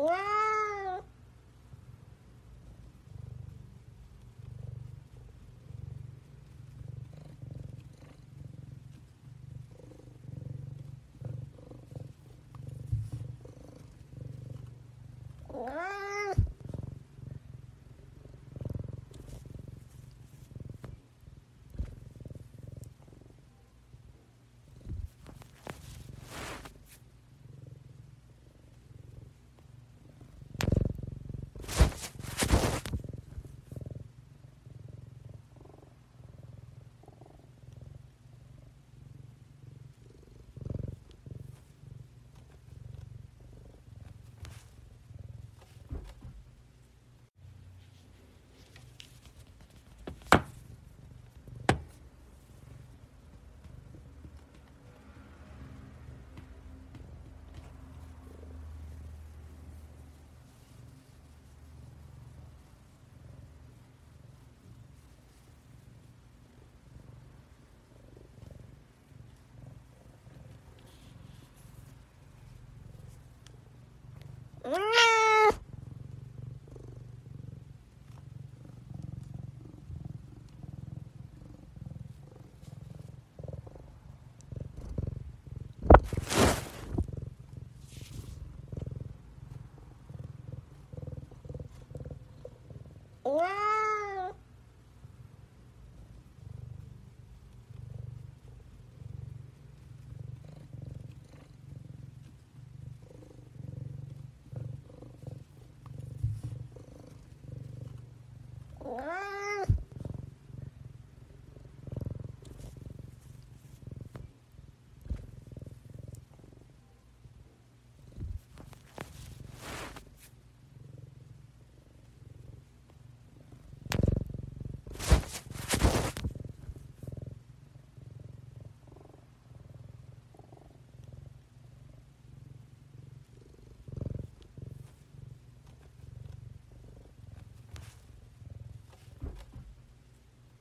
Wow. Wow. Wow. Wow.